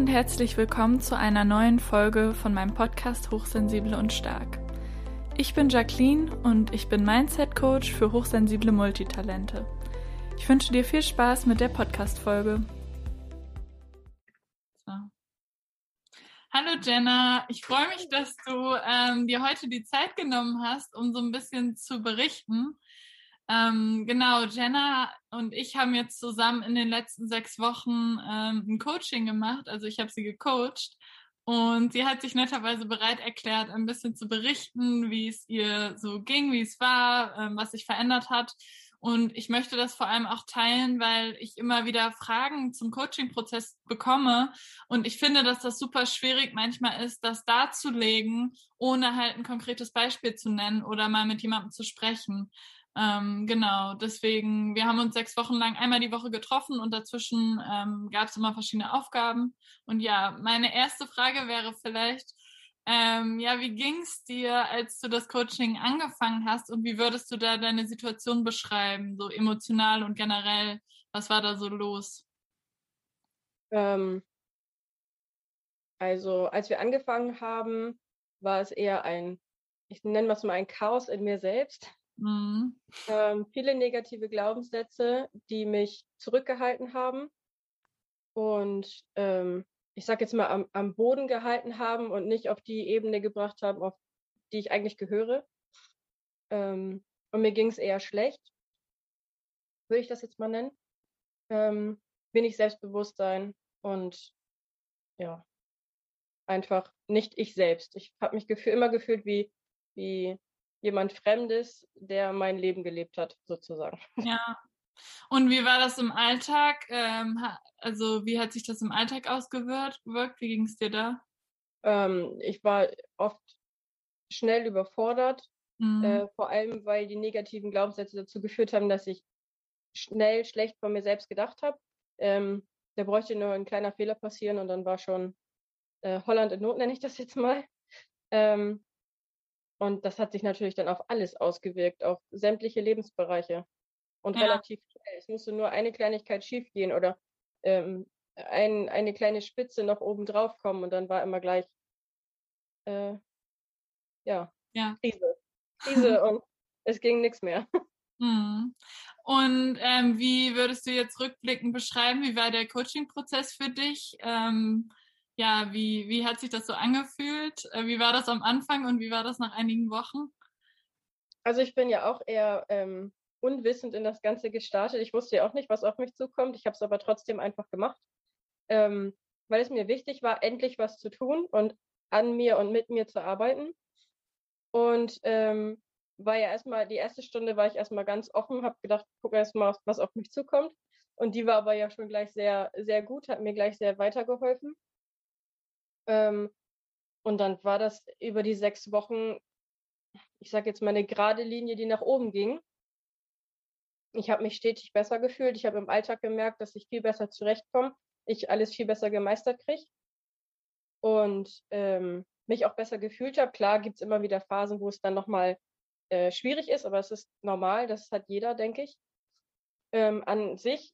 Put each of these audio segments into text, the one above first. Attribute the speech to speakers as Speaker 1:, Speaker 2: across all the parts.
Speaker 1: und herzlich willkommen zu einer neuen Folge von meinem Podcast Hochsensible und Stark. Ich bin Jacqueline und ich bin Mindset Coach für hochsensible Multitalente. Ich wünsche dir viel Spaß mit der Podcast-Folge. So. Hallo Jenna, ich freue mich, dass du ähm, dir heute die Zeit genommen hast, um so ein bisschen zu berichten. Ähm, genau, Jenna und ich haben jetzt zusammen in den letzten sechs Wochen ähm, ein Coaching gemacht. Also ich habe sie gecoacht und sie hat sich netterweise bereit erklärt, ein bisschen zu berichten, wie es ihr so ging, wie es war, ähm, was sich verändert hat. Und ich möchte das vor allem auch teilen, weil ich immer wieder Fragen zum Coaching-Prozess bekomme. Und ich finde, dass das super schwierig manchmal ist, das darzulegen, ohne halt ein konkretes Beispiel zu nennen oder mal mit jemandem zu sprechen. Ähm, genau, deswegen, wir haben uns sechs Wochen lang einmal die Woche getroffen und dazwischen ähm, gab es immer verschiedene Aufgaben. Und ja, meine erste Frage wäre vielleicht, ähm, ja, wie ging's dir, als du das Coaching angefangen hast und wie würdest du da deine Situation beschreiben, so emotional und generell? Was war da so los?
Speaker 2: Ähm, also, als wir angefangen haben, war es eher ein, ich nenne es mal ein Chaos in mir selbst. Mhm. Ähm, viele negative Glaubenssätze, die mich zurückgehalten haben und ähm, ich sage jetzt mal am, am Boden gehalten haben und nicht auf die Ebene gebracht haben, auf die ich eigentlich gehöre. Ähm, und mir ging es eher schlecht, würde ich das jetzt mal nennen. Ähm, wenig Selbstbewusstsein und ja, einfach nicht ich selbst. Ich habe mich gefühl, immer gefühlt wie, wie jemand Fremdes, der mein Leben gelebt hat, sozusagen.
Speaker 1: Ja. Und wie war das im Alltag? Ähm, also wie hat sich das im Alltag ausgewirkt? Wie ging es dir da?
Speaker 2: Ähm, ich war oft schnell überfordert, mhm. äh, vor allem weil die negativen Glaubenssätze dazu geführt haben, dass ich schnell schlecht von mir selbst gedacht habe. Ähm, da bräuchte nur ein kleiner Fehler passieren und dann war schon äh, Holland in Not, nenne ich das jetzt mal. Ähm, und das hat sich natürlich dann auf alles ausgewirkt, auf sämtliche Lebensbereiche. Und ja. relativ schnell. Es musste nur eine Kleinigkeit schiefgehen oder ähm, ein, eine kleine Spitze noch oben drauf kommen und dann war immer gleich äh, ja, ja, Krise. Krise und es ging nichts mehr.
Speaker 1: Mhm. Und ähm, wie würdest du jetzt rückblickend beschreiben, wie war der Coaching-Prozess für dich? Ähm, ja, wie, wie hat sich das so angefühlt? Äh, wie war das am Anfang und wie war das nach einigen Wochen?
Speaker 2: Also ich bin ja auch eher ähm, unwissend in das Ganze gestartet. Ich wusste ja auch nicht, was auf mich zukommt. Ich habe es aber trotzdem einfach gemacht, ähm, weil es mir wichtig war, endlich was zu tun und an mir und mit mir zu arbeiten. Und ähm, war ja erstmal, die erste Stunde war ich erstmal ganz offen, habe gedacht, guck erstmal, was auf mich zukommt. Und die war aber ja schon gleich sehr, sehr gut, hat mir gleich sehr weitergeholfen. Ähm, und dann war das über die sechs Wochen, ich sage jetzt mal eine gerade Linie, die nach oben ging. Ich habe mich stetig besser gefühlt. Ich habe im Alltag gemerkt, dass ich viel besser zurechtkomme, ich alles viel besser gemeistert kriege und ähm, mich auch besser gefühlt habe. Klar gibt es immer wieder Phasen, wo es dann nochmal äh, schwierig ist, aber es ist normal, das hat jeder, denke ich. Ähm, an sich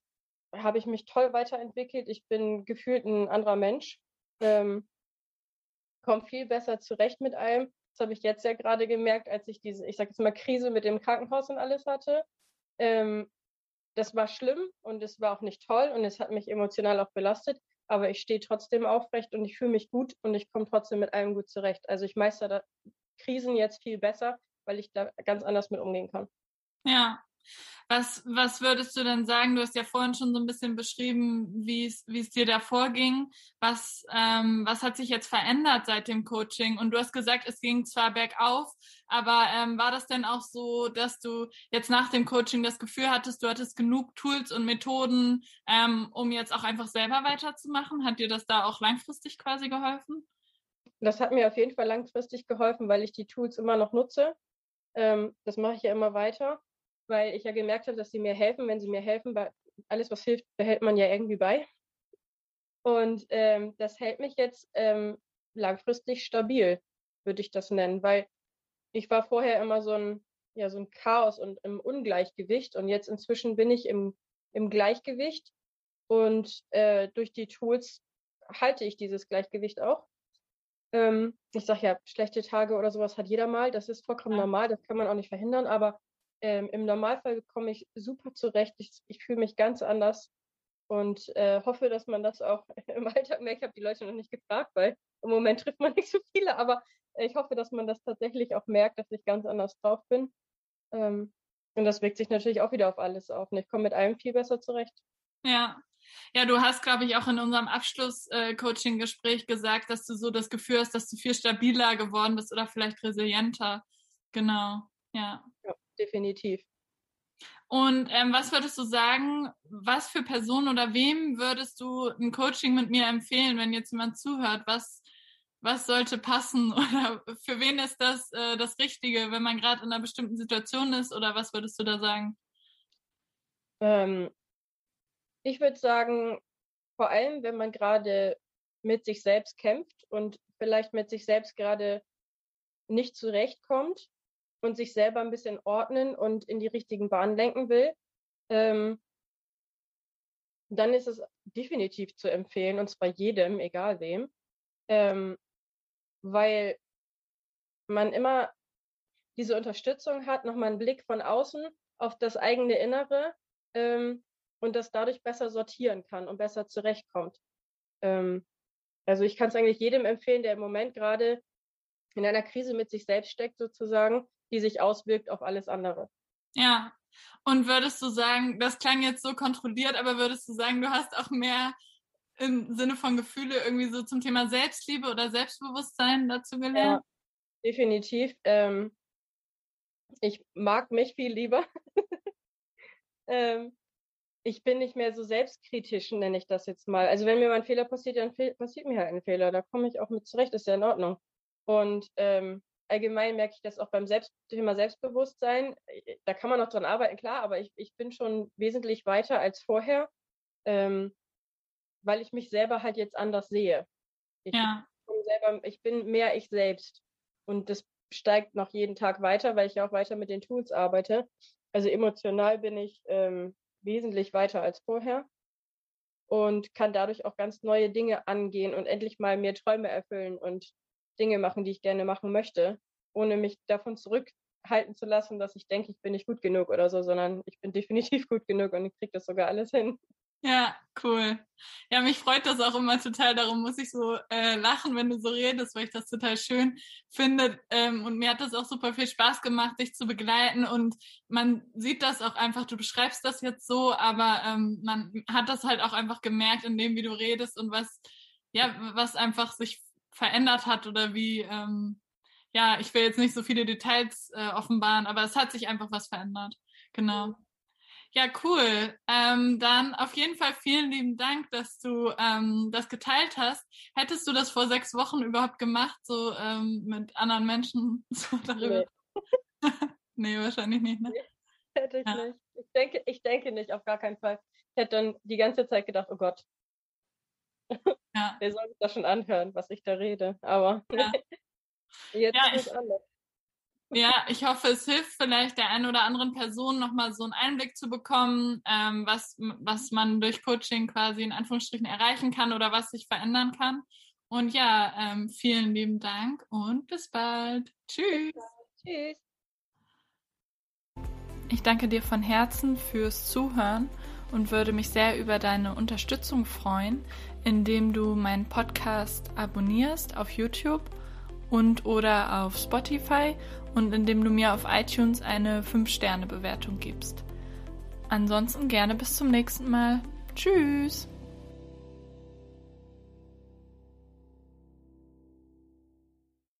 Speaker 2: habe ich mich toll weiterentwickelt. Ich bin gefühlt ein anderer Mensch. Ähm, komme viel besser zurecht mit allem. Das habe ich jetzt ja gerade gemerkt, als ich diese, ich sage jetzt mal, Krise mit dem Krankenhaus und alles hatte. Ähm, das war schlimm und es war auch nicht toll und es hat mich emotional auch belastet. Aber ich stehe trotzdem aufrecht und ich fühle mich gut und ich komme trotzdem mit allem gut zurecht. Also ich meister Krisen jetzt viel besser, weil ich da ganz anders mit umgehen kann.
Speaker 1: Ja, was, was würdest du denn sagen? Du hast ja vorhin schon so ein bisschen beschrieben, wie es, dir davor ging. Was, ähm, was hat sich jetzt verändert seit dem Coaching? Und du hast gesagt, es ging zwar bergauf, aber ähm, war das denn auch so, dass du jetzt nach dem Coaching das Gefühl hattest, du hattest genug Tools und Methoden, ähm, um jetzt auch einfach selber weiterzumachen? Hat dir das da auch langfristig quasi geholfen?
Speaker 2: Das hat mir auf jeden Fall langfristig geholfen, weil ich die Tools immer noch nutze. Ähm, das mache ich ja immer weiter weil ich ja gemerkt habe, dass sie mir helfen. Wenn sie mir helfen, weil alles, was hilft, behält man ja irgendwie bei. Und ähm, das hält mich jetzt ähm, langfristig stabil, würde ich das nennen, weil ich war vorher immer so ein, ja, so ein Chaos und im Ungleichgewicht und jetzt inzwischen bin ich im, im Gleichgewicht und äh, durch die Tools halte ich dieses Gleichgewicht auch. Ähm, ich sage ja, schlechte Tage oder sowas hat jeder mal. Das ist vollkommen normal, das kann man auch nicht verhindern. Aber ähm, im Normalfall komme ich super zurecht. Ich, ich fühle mich ganz anders und äh, hoffe, dass man das auch im Alltag merkt. Ich habe die Leute noch nicht gefragt, weil im Moment trifft man nicht so viele, aber ich hoffe, dass man das tatsächlich auch merkt, dass ich ganz anders drauf bin. Ähm, und das wirkt sich natürlich auch wieder auf alles auf. Und ich komme mit allem viel besser zurecht.
Speaker 1: Ja. Ja, du hast, glaube ich, auch in unserem Abschluss-Coaching-Gespräch äh, gesagt, dass du so das Gefühl hast, dass du viel stabiler geworden bist oder vielleicht resilienter. Genau,
Speaker 2: ja. Definitiv.
Speaker 1: Und ähm, was würdest du sagen, was für Personen oder wem würdest du ein Coaching mit mir empfehlen, wenn jetzt jemand zuhört? Was, was sollte passen oder für wen ist das äh, das Richtige, wenn man gerade in einer bestimmten Situation ist oder was würdest du da sagen?
Speaker 2: Ähm, ich würde sagen, vor allem, wenn man gerade mit sich selbst kämpft und vielleicht mit sich selbst gerade nicht zurechtkommt und sich selber ein bisschen ordnen und in die richtigen Bahnen lenken will, ähm, dann ist es definitiv zu empfehlen, und zwar jedem, egal wem, ähm, weil man immer diese Unterstützung hat, nochmal einen Blick von außen auf das eigene Innere ähm, und das dadurch besser sortieren kann und besser zurechtkommt. Ähm, also ich kann es eigentlich jedem empfehlen, der im Moment gerade in einer Krise mit sich selbst steckt, sozusagen, die sich auswirkt auf alles andere.
Speaker 1: Ja. Und würdest du sagen, das klang jetzt so kontrolliert, aber würdest du sagen, du hast auch mehr im Sinne von Gefühle irgendwie so zum Thema Selbstliebe oder Selbstbewusstsein dazu gelernt?
Speaker 2: Ja, definitiv. Ähm, ich mag mich viel lieber. ähm, ich bin nicht mehr so selbstkritisch, nenne ich das jetzt mal. Also wenn mir mal ein Fehler passiert, dann passiert mir halt ein Fehler. Da komme ich auch mit zurecht, ist ja in Ordnung. Und ähm, allgemein merke ich das auch beim Selbst Thema Selbstbewusstsein. Äh, da kann man noch dran arbeiten, klar, aber ich, ich bin schon wesentlich weiter als vorher, ähm, weil ich mich selber halt jetzt anders sehe. Ich, ja. bin selber, ich bin mehr ich selbst. Und das steigt noch jeden Tag weiter, weil ich ja auch weiter mit den Tools arbeite. Also emotional bin ich ähm, wesentlich weiter als vorher und kann dadurch auch ganz neue Dinge angehen und endlich mal mir Träume erfüllen und Dinge machen, die ich gerne machen möchte, ohne mich davon zurückhalten zu lassen, dass ich denke, ich bin nicht gut genug oder so, sondern ich bin definitiv gut genug und ich kriege das sogar alles hin.
Speaker 1: Ja, cool. Ja, mich freut das auch immer total. Darum muss ich so äh, lachen, wenn du so redest, weil ich das total schön finde. Ähm, und mir hat das auch super viel Spaß gemacht, dich zu begleiten. Und man sieht das auch einfach, du beschreibst das jetzt so, aber ähm, man hat das halt auch einfach gemerkt, in dem, wie du redest und was, ja, was einfach sich verändert hat oder wie, ähm, ja, ich will jetzt nicht so viele Details äh, offenbaren, aber es hat sich einfach was verändert. Genau. Ja, cool. Ähm, dann auf jeden Fall vielen lieben Dank, dass du ähm, das geteilt hast. Hättest du das vor sechs Wochen überhaupt gemacht, so ähm, mit anderen Menschen so darüber? Nee, nee wahrscheinlich nicht, ne? Nee,
Speaker 2: hätte ich ja. nicht. Ich denke, ich denke nicht, auf gar keinen Fall. Ich hätte dann die ganze Zeit gedacht, oh Gott, ja. Wer soll sich das schon anhören, was ich da rede? Aber ja.
Speaker 1: jetzt ja, ist es anders. Ja, ich hoffe, es hilft vielleicht der einen oder anderen Person nochmal so einen Einblick zu bekommen, ähm, was, was man durch Coaching quasi in Anführungsstrichen erreichen kann oder was sich verändern kann. Und ja, ähm, vielen lieben Dank und bis bald. Tschüss. Tschüss. Ich danke dir von Herzen fürs Zuhören und würde mich sehr über deine Unterstützung freuen, indem du meinen Podcast abonnierst auf YouTube und oder auf Spotify und indem du mir auf iTunes eine 5-Sterne-Bewertung gibst. Ansonsten gerne bis zum nächsten Mal. Tschüss!